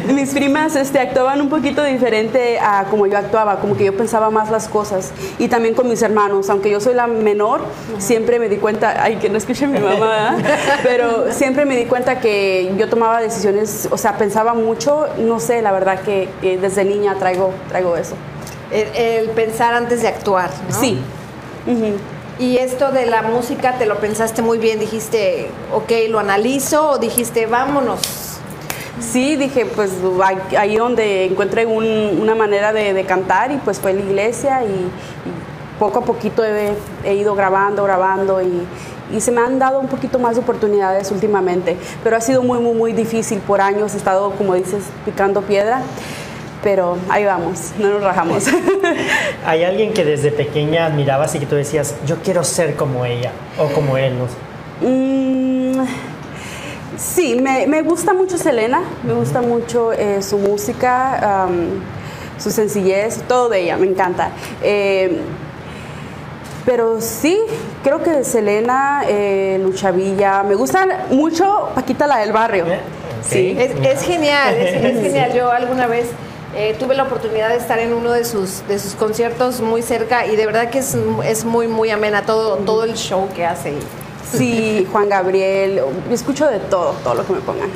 Mis primas este, actuaban un poquito diferente a como yo actuaba, como que yo pensaba más las cosas. Y también con mis hermanos, aunque yo soy la menor, siempre me di cuenta, ay, que no escuche mi mamá, pero siempre me di cuenta que yo tomaba decisiones, o sea, pensaba mucho, no sé, la verdad que, que desde niña traigo, traigo eso. El, el pensar antes de actuar, ¿no? Sí. Ujú. Y esto de la música, te lo pensaste muy bien, dijiste, ok, lo analizo, o dijiste, vámonos. Sí, dije, pues ahí- donde encuentré un- una manera de, de cantar y pues fue la iglesia y, y poco a poquito he, he ido grabando, grabando y, y se me han dado un poquito más de oportunidades últimamente, pero ha sido muy, muy, muy difícil. Por años he estado, como dices, picando piedra, pero ahí vamos, no nos rajamos. ¿Hay alguien que desde pequeña admirabas y que tú decías, yo quiero ser como ella o como él? No sé? Mm, sí, me, me gusta mucho Selena, me gusta mucho eh, su música, su sencillez, todo de ella, me encanta. Eh, pero sí, creo que Selena, eh, Lucha Villa, me gusta mucho Paquita la del barrio. Eh, Sí. es genial, es, es genial. Yo alguna vez eh, tuve la oportunidad de estar en uno de sus, de sus conciertos muy cerca y de verdad que es, es muy, muy amena todo, todo el show que hace. Sí, Juan Gabriel, escucho de todo, todo lo que me pongan.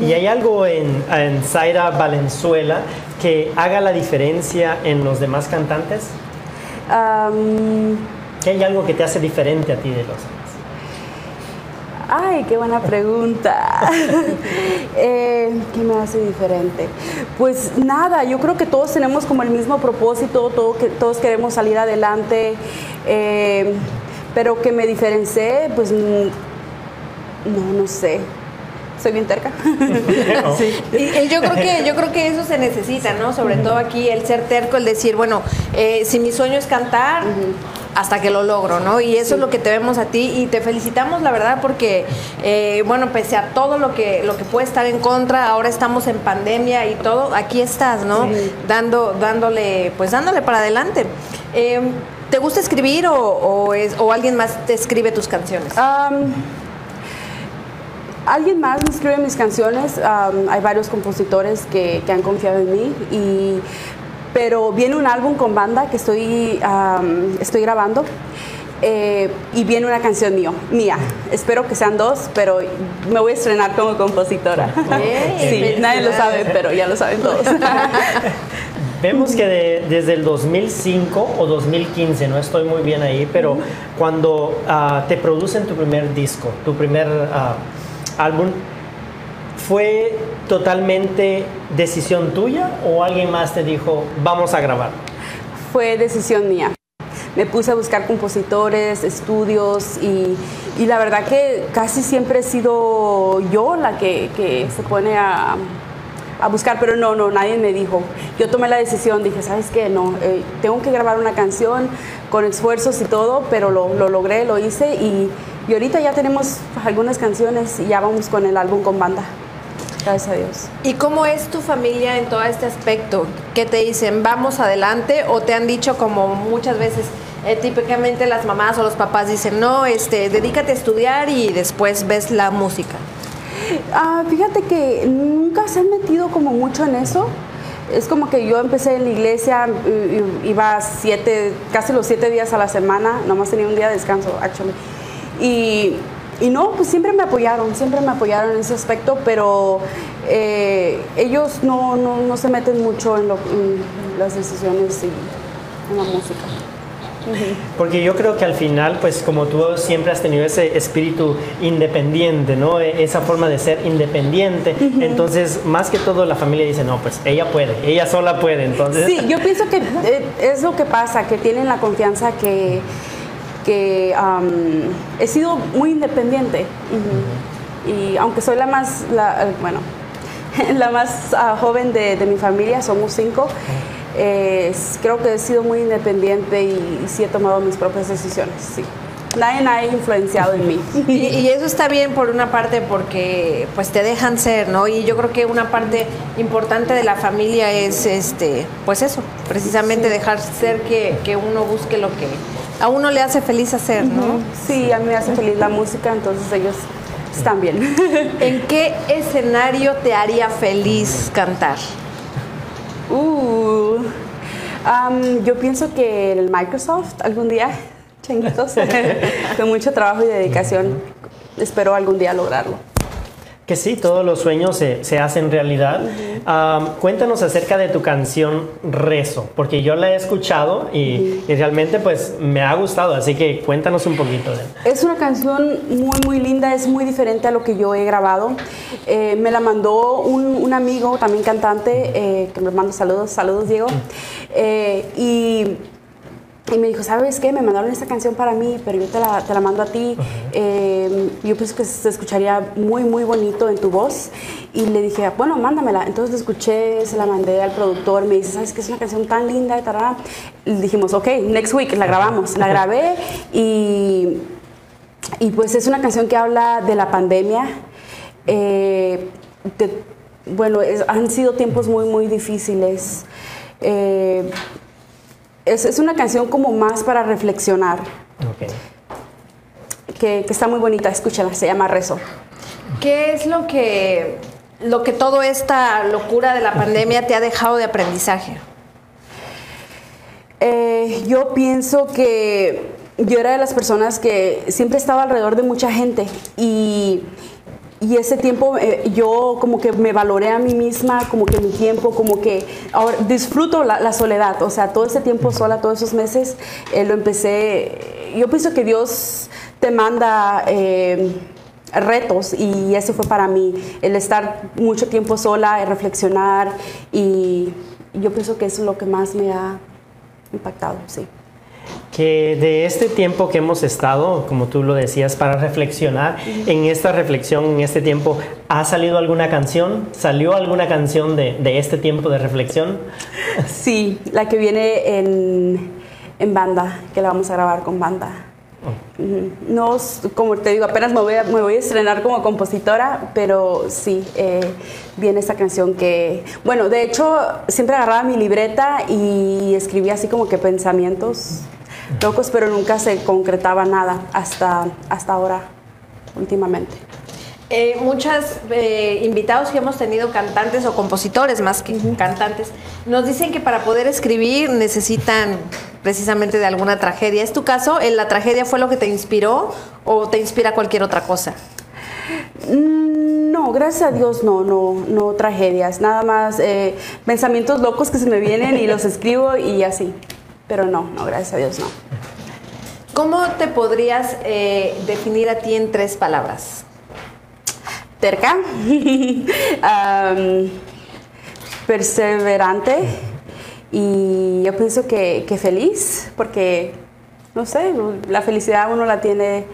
¿Y hay algo en, en Zaira Valenzuela que haga la diferencia en los demás cantantes? ¿Que hay algo que te hace diferente a ti de los? Ay, qué buena pregunta. Eh, ¿Qué me hace diferente? Pues nada, yo creo que todos tenemos como el mismo propósito, todos queremos salir adelante, eh, pero que me diferencie, pues mm, no, no sé. Soy bien terca. sí. Y, y yo creo que yo creo que eso se necesita, ¿no? Sobre todo aquí el ser terco, el decir, bueno, eh, si mi sueño es cantar, hasta que lo logro, ¿no? Y eso es lo que te vemos a ti y te felicitamos, la verdad, porque eh, bueno, pese a todo lo que lo que puede estar en contra, ahora estamos en pandemia y todo, aquí estás, ¿no? Dando, dándole, pues dándole para adelante. Eh, ¿Te gusta escribir o, o es, o alguien más te escribe tus canciones? Am, Alguien más me escribe mis canciones, hay varios compositores que, que han confiado en mí, y, pero viene un álbum con banda que estoy, estoy grabando eh, y viene una canción mío, mía. Espero que sean dos, pero me voy a estrenar como compositora. Sí, nadie lo sabe, pero ya lo saben todos. Vemos que de- desde el 2005 o 2015, no estoy muy bien ahí, pero cuando ah, te producen tu primer disco, tu primer ah, álbum, ¿fue totalmente decisión tuya o alguien más te dijo, vamos a grabar? fue decisión mía. Me puse a buscar compositores, estudios y, y la verdad que casi siempre he sido yo la que, que se pone a, a buscar, pero no, no, nadie me dijo. Yo tomé la decisión, dije, ¿sabes qué? No, eh, tengo que grabar una canción con esfuerzos y todo, pero lo, lo logré, lo hice y, y ahorita ya tenemos algunas canciones y ya vamos con el álbum con banda. Gracias a Dios. ¿Y cómo es tu familia en todo este aspecto? ¿Qué te dicen? ¿Vamos adelante? ¿O te han dicho como muchas veces, eh, típicamente las mamás o los papás dicen, no, este, dedícate a estudiar y después ves la música? Ah, fíjate que nunca se han metido como mucho en eso. Es como que yo empecé en la iglesia, i- iba siete, casi los siete días a la semana, nomás tenía un día de descanso, actually. Y, y no, pues siempre me apoyaron, siempre me apoyaron en ese aspecto, pero eh, ellos no, no, no se meten mucho en, lo- en las decisiones y en la música. Porque yo creo que al final, pues como tú siempre has tenido ese espíritu independiente, ¿no? E- Esa forma de ser independiente. Entonces, más que todo, la familia dice, no, pues ella puede, ella sola puede. Entonces, Sí, yo pienso que eh, es lo que pasa, que tienen la confianza que, que am, he sido muy independiente. Y aunque soy la más, la, eh, bueno, la más ah, joven de, de mi familia, somos cinco, eh, creo que he sido muy independiente y, y sí he tomado mis propias decisiones, sí. Nadie ha influenciado en mí. Y, y eso está bien por una parte porque pues te dejan ser, ¿no? Y yo creo que una parte importante de la familia es este, pues eso, precisamente dejar ser que, que uno busque lo que a uno le hace feliz hacer, ¿no? Sí, a mí me hace feliz la música, entonces ellos están bien. ¿En qué escenario te haría feliz cantar? Uh, am, yo pienso que en el Microsoft algún día, changuitos, con mucho trabajo y dedicación, espero algún día lograrlo. Que sí, todos los sueños se, se hacen realidad. Cuéntanos acerca de tu canción Rezo, porque yo la he escuchado y, y realmente pues me ha gustado, así que cuéntanos un poquito de Es una canción muy, muy linda, es muy diferente a lo que yo he grabado. Eh, me la mandó un, un amigo, también cantante, eh, que me manda saludos, saludos Diego. Eh, y, y me dijo, ¿sabes qué? Me mandaron esta canción para mí, pero yo te la, te la mando a ti. Eh, yo pienso que se escucharía muy, muy bonito en tu voz. Y le dije, bueno, mándamela. Entonces la escuché, se la mandé al productor, me dice, ¿sabes qué? Es una canción tan linda, y tarara. Y dijimos, ok, next week, la grabamos. La grabé y y pues es una canción que habla de la pandemia. Eh, de- bueno, es- han sido tiempos muy, muy difíciles. Eh, es, es una canción como más para reflexionar, Ok. que, que está muy bonita, escúchala, se llama Rezo. ¿Qué es lo que lo que toda esta locura de la pandemia te ha dejado de aprendizaje? Eh, yo pienso que yo era de las personas que siempre estaba alrededor de mucha gente y, y ese tiempo eh, yo como que me valoré a mí misma, como que mi tiempo, como que ahora disfruto la, la soledad, o sea, todo ese tiempo sola, todos esos meses, eh, lo empecé, yo pienso que Dios te manda... eh, retos y ese fue para mí el estar mucho tiempo sola, el reflexionar y yo pienso que eso es lo que más me ha impactado, sí. Que de este tiempo que hemos estado, como tú lo decías, para reflexionar, en esta reflexión, en este tiempo, ¿ha salido alguna canción? ¿Salió alguna canción de, de este tiempo de reflexión? Sí, la que viene en, en banda, que la vamos a grabar con banda. No, como te digo, apenas me voy a, me voy a estrenar como compositora, pero sí, eh, viene esta canción que, bueno, de hecho, siempre agarraba mi libreta y escribía así como que pensamientos locos, pero nunca se concretaba nada hasta, hasta ahora, últimamente. Eh, muchas eh, invitados que hemos tenido cantantes o compositores más que cantantes nos dicen que para poder escribir necesitan precisamente de alguna tragedia. ¿Es tu caso? ¿En ¿La tragedia fue lo que te inspiró o te inspira cualquier otra cosa? Mm, No, gracias a Dios no, no, no tragedias, nada más eh, pensamientos locos que se me vienen y los escribo y así. Pero no, no, gracias a Dios no. ¿Cómo te podrías eh, definir a ti en tres palabras? Terca, perseverante y yo pienso que, que feliz porque, no sé, la felicidad uno la tiene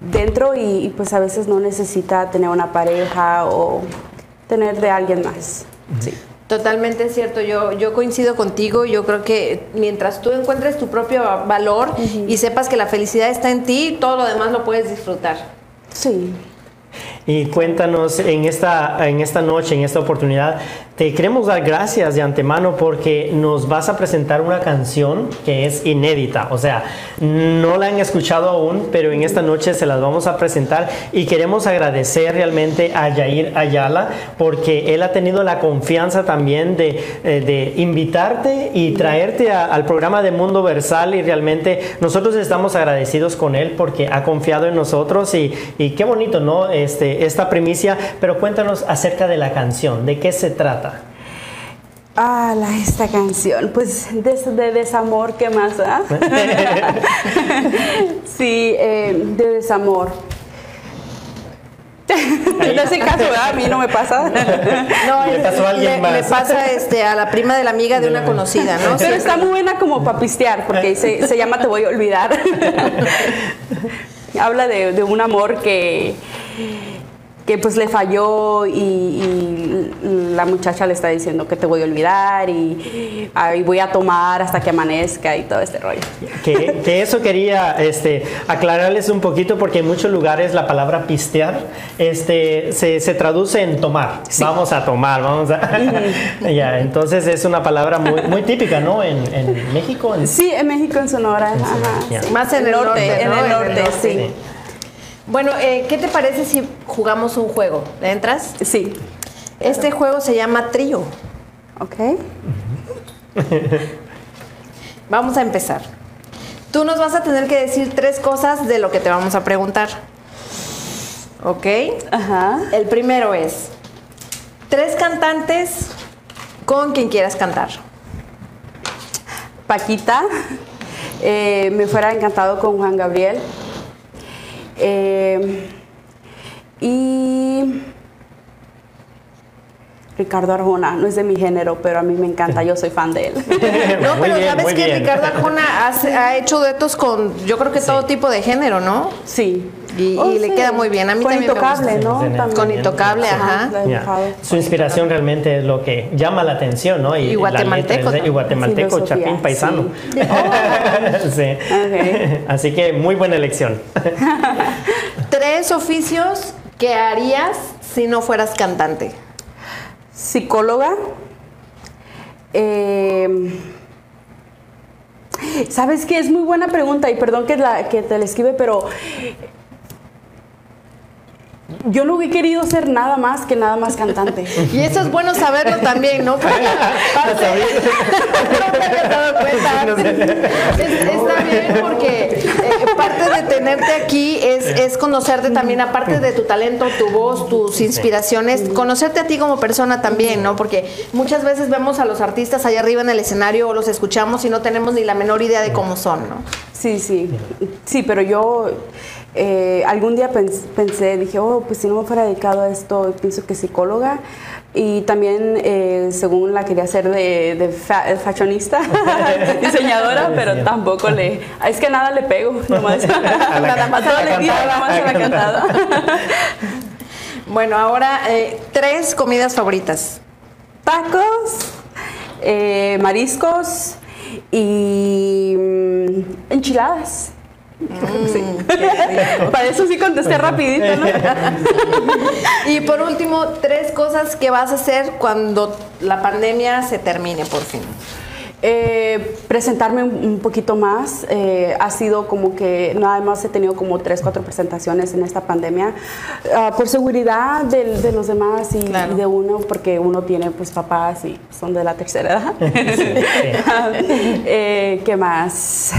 dentro y, y, pues a veces no necesita tener una pareja o tener de alguien más. Sí. Totalmente cierto, yo, yo coincido contigo, yo creo que mientras tú encuentres tu propio va- valor y sepas que la felicidad está en ti, todo lo demás lo puedes disfrutar. Sí. Y cuéntanos en esta, en esta noche, en esta oportunidad, te queremos dar gracias de antemano porque nos vas a presentar una canción que es inédita. O sea, no la han escuchado aún, pero en esta noche se las vamos a presentar y queremos agradecer realmente a Yair Ayala porque él ha tenido la confianza también de, eh, de invitarte y traerte al programa de Mundo Versal y realmente nosotros estamos agradecidos con él porque ha confiado en nosotros y, y qué bonito, ¿no? Este, esta primicia, pero cuéntanos acerca de la canción, ¿de qué se trata? Ah, la, esta canción, pues de, de desamor, ¿qué más? ah? sí, eh, de desamor. no sé caso, ¿verdad? A mí no me pasa. No, Le pasó a alguien le- más. le pasa este, a la prima de la amiga de una conocida, ¿no? Pero está muy buena como para pistear, porque se, se llama Te voy a olvidar. Habla de, de un amor que, que pues le falló y, y la muchacha le está diciendo que te voy a olvidar y, ay, voy a tomar hasta que amanezca y todo este rollo. Que, que eso quería este, aclararles un poquito porque en muchos lugares la palabra pistear este, se, se traduce en tomar. Vamos a tomar, vamos a... ya, entonces es una palabra muy, muy típica, ¿no? En, en México. en- Sí, en México, en Sonora. ajá, sí. Más en el norte, En ¿no? el En el norte, norte. sí. Sí. Bueno, eh, ¿qué te parece si jugamos un juego? ¿Le entras? Sí. Este juego se llama Trío. Ok. Vamos a empezar. Tú nos vas a tener que decir tres cosas de lo que te vamos a preguntar. ¿Ok? Ajá. El primero es tres cantantes con quien quieras cantar. Paquita. eh, me fuera encantado con Juan Gabriel. Eh, y Ricardo Arjona, no es de mi género, pero a mí me encanta, yo soy fan de él. No, pero bien, sabes que bien. Ricardo Arjona hace- ha hecho duetos con, yo creo que todo tipo de género, ¿no? Sí. Y- y le queda muy bien, a mí Con también me Intocable, gusta. ¿no? Sí, También. Con Intocable, ajá. Su inspiración realmente es lo que llama la atención, ¿no? Y guatemalteco letra es de- Y guatemalteco, Filosofía, chapín paisano. Sí. Así que muy buena elección. Tres oficios que harías si no fueras cantante. Psicóloga. Eh, ¿Sabes qué? Es muy buena pregunta y perdón que, que te la escribe, pero yo no he querido ser nada más que nada más cantante. Y eso es bueno saberlo también, ¿no? Porque parte- no me había dado cuenta. Es- está bien porque eh, parte de tenerte aquí es, es conocerte también, aparte de tu talento, tu voz, tus inspiraciones, conocerte a ti como persona también, ¿no? Porque muchas veces vemos a los artistas allá arriba en el escenario o los escuchamos y no tenemos ni la menor idea de cómo son, ¿no? Sí, sí, sí, pero yo eh, algún día pens- pensé, dije, oh, pues si no me fuera dedicado a esto, pienso que psicóloga. Y también, eh, según la quería hacer de, de fa- fashionista, diseñadora, pero tampoco le. Es que nada le pego, nomás. nada más a la nada más a la cantada. Bueno, ahora eh, tres comidas favoritas. Tacos, eh, mariscos y mm, enchiladas. Sí. Para eso sí contesté rapidito, ¿no? Y por último, tres cosas que vas a hacer cuando la pandemia se termine por fin. Eh, presentarme un, poquito más. eh, ha sido como que nada más he tenido como tres, cuatro presentaciones en esta pandemia. ah, por seguridad de, los demás y, Claro. y de uno, porque uno tiene pues papás y son de la tercera edad. Eh, ¿Qué más?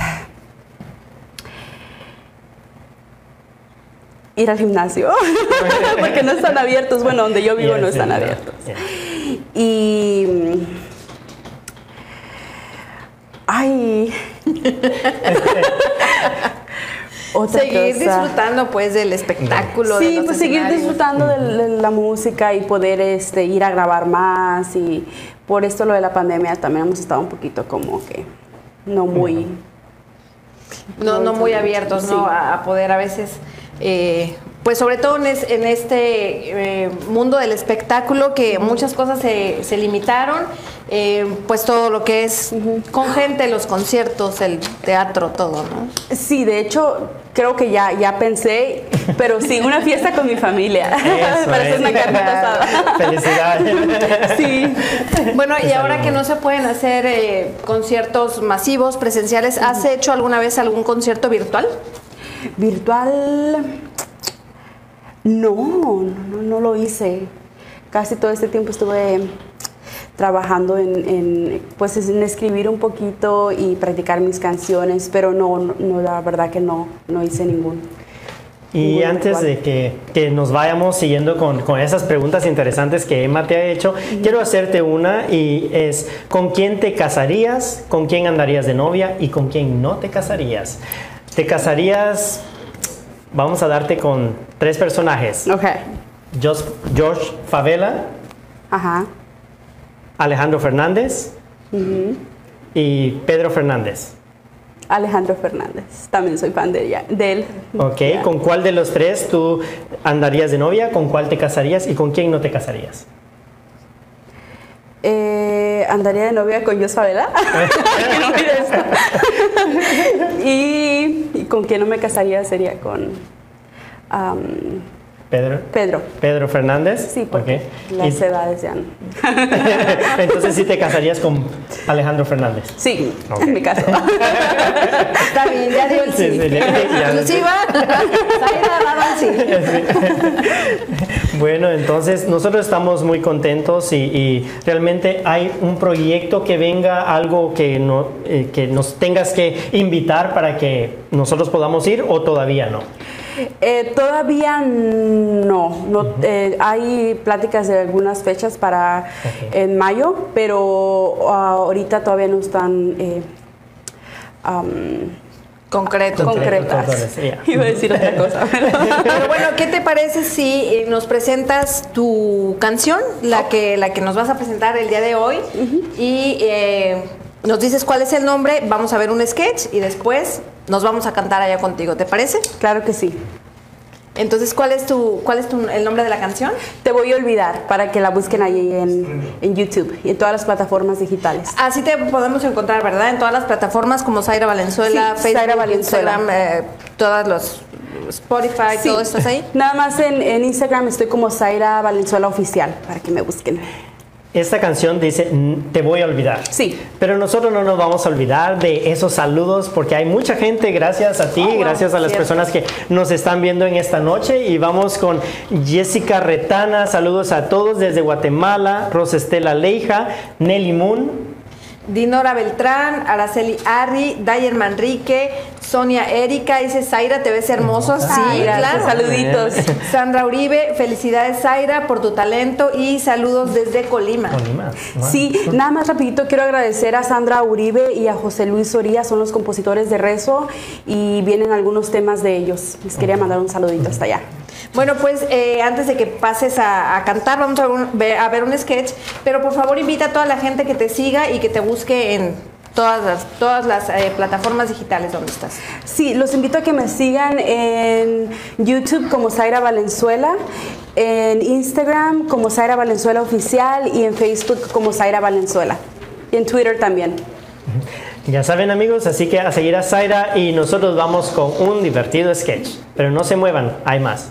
Ir al gimnasio, porque no están abiertos. Bueno, donde yo vivo Yeah, no están yeah, abiertos. yeah. Y. Ay. Otra Seguir cosa. disfrutando pues del espectáculo. Sí, pues seguir disfrutando de, de la música y poder este, ir a grabar más. Y por esto lo de la pandemia también hemos estado un poquito como que no muy. no, no muy abiertos ¿no? Sí. a, a poder a veces, eh, pues sobre todo en, es- en este eh, mundo del espectáculo que muchas cosas se, se limitaron, eh, pues todo lo que es con gente, los conciertos, el teatro, todo, ¿no? Sí, de hecho, creo que ya, ya pensé, pero sí, una fiesta con mi familia. Eso Para es. una. Felicidades. Sí. Bueno, y ahora que no se pueden hacer eh, conciertos masivos, presenciales, ¿has hecho alguna vez algún concierto virtual? Virtual. No, no, no, no lo hice. Casi todo este tiempo estuve trabajando en, en, pues, en escribir un poquito y practicar mis canciones, pero no, no, la verdad que no, no hice ningún. Y ningún antes de que, que nos vayamos siguiendo con, con esas preguntas interesantes que Emma te ha hecho, quiero hacerte una y es, ¿con quién te casarías? ¿Con quién andarías de novia? ¿Y con quién no te casarías? ¿Te casarías? Vamos a darte con tres personajes. Ok. Jos- George Favela, Ajá. Alejandro Fernández y Pedro Fernández. Alejandro Fernández. También soy fan de, ella, de él. Ok. ¿con cuál de los tres tú andarías de novia? ¿Con cuál te casarías? ¿Y con quién no te casarías? Eh, andaría de novia con Jos Favela. Que no mire esto. y, y con quien no me casaría sería con Pedro. Pedro. Pedro Fernández. Sí, porque las Y- edades ya no. Entonces sí te casarías con Alejandro Fernández. Sí, en mi caso. Está bien, ya dio el sí. Exclusiva, sí. Bueno, entonces nosotros estamos muy contentos y, y realmente hay un proyecto que venga, algo que, no, eh, que nos tengas que invitar para que nosotros podamos ir o todavía no. Eh, todavía no. no eh, hay pláticas de algunas fechas para en mayo, pero ah, ahorita todavía no están eh, Concreto. concretas. Iba a decir otra cosa. pero- Pero bueno, ¿qué te parece si eh, nos presentas tu canción, la que, la que nos vas a presentar el día de hoy? Y eh, nos dices cuál es el nombre, vamos a ver un sketch y después nos vamos a cantar allá contigo, ¿te parece? claro que sí. Entonces, ¿cuál es tu, cuál es tu, el nombre de la canción? Te voy a olvidar para que la busquen ahí en, en YouTube y en todas las plataformas digitales. Así te podemos encontrar, ¿verdad? En todas las plataformas como Zaira Valenzuela, Sí, Facebook, Zaira Valenzuela. Instagram, eh, todas los Spotify, Sí. todo estás ahí. Nada más en, en Instagram estoy como Zaira Valenzuela Oficial para que me busquen. Esta canción dice, "N- te voy a olvidar. Sí. Pero nosotros no nos vamos a olvidar de esos saludos porque hay mucha gente, gracias a ti, Oh, wow, gracias a las cierto. personas que nos están viendo en esta noche. Y vamos con Jessica Retana, saludos a todos desde Guatemala, Rosestela Leija, Nelly Moon, Dinora Beltrán, Araceli Arri, Dayer Manrique, Sonia Erika, dice Zaira, te ves hermoso. Sí, Ay, claro. saluditos. Sandra Uribe, felicidades Zaira por tu talento y saludos desde Colima. Colima. Wow. Sí, nada más rapidito quiero agradecer a Sandra Uribe y a José Luis Oría, son los compositores de Rezo y vienen algunos temas de ellos. Les quería mandar un saludito hasta allá. Bueno, pues eh, antes de que pases a, a cantar, vamos a ver, un, ver- a ver un sketch, pero por favor invita a toda la gente que te siga y que te busque en todas las, todas las eh, plataformas digitales donde estás. Sí, los invito a que me sigan en YouTube como Zaira Valenzuela, en Instagram como Zaira Valenzuela Oficial y en Facebook como Zaira Valenzuela. Y en Twitter también. Ya saben amigos, así que a seguir a Zaira y nosotros vamos con un divertido sketch. Pero no se muevan, hay más.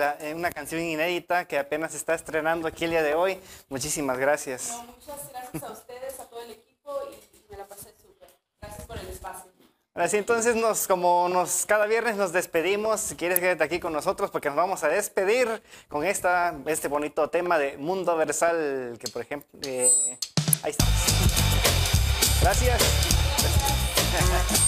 Eh, una canción inédita que apenas está estrenando aquí el día de hoy. Muchísimas gracias. No, muchas gracias a ustedes, a todo el equipo y me la pasé súper. Gracias por el espacio. Así entonces nos, como nos, cada viernes nos despedimos, si quieres quédate aquí con nosotros porque nos vamos a despedir con esta, este bonito tema de Mundo Versal, que por ejemplo, eh, ahí estamos. Gracias. Gracias.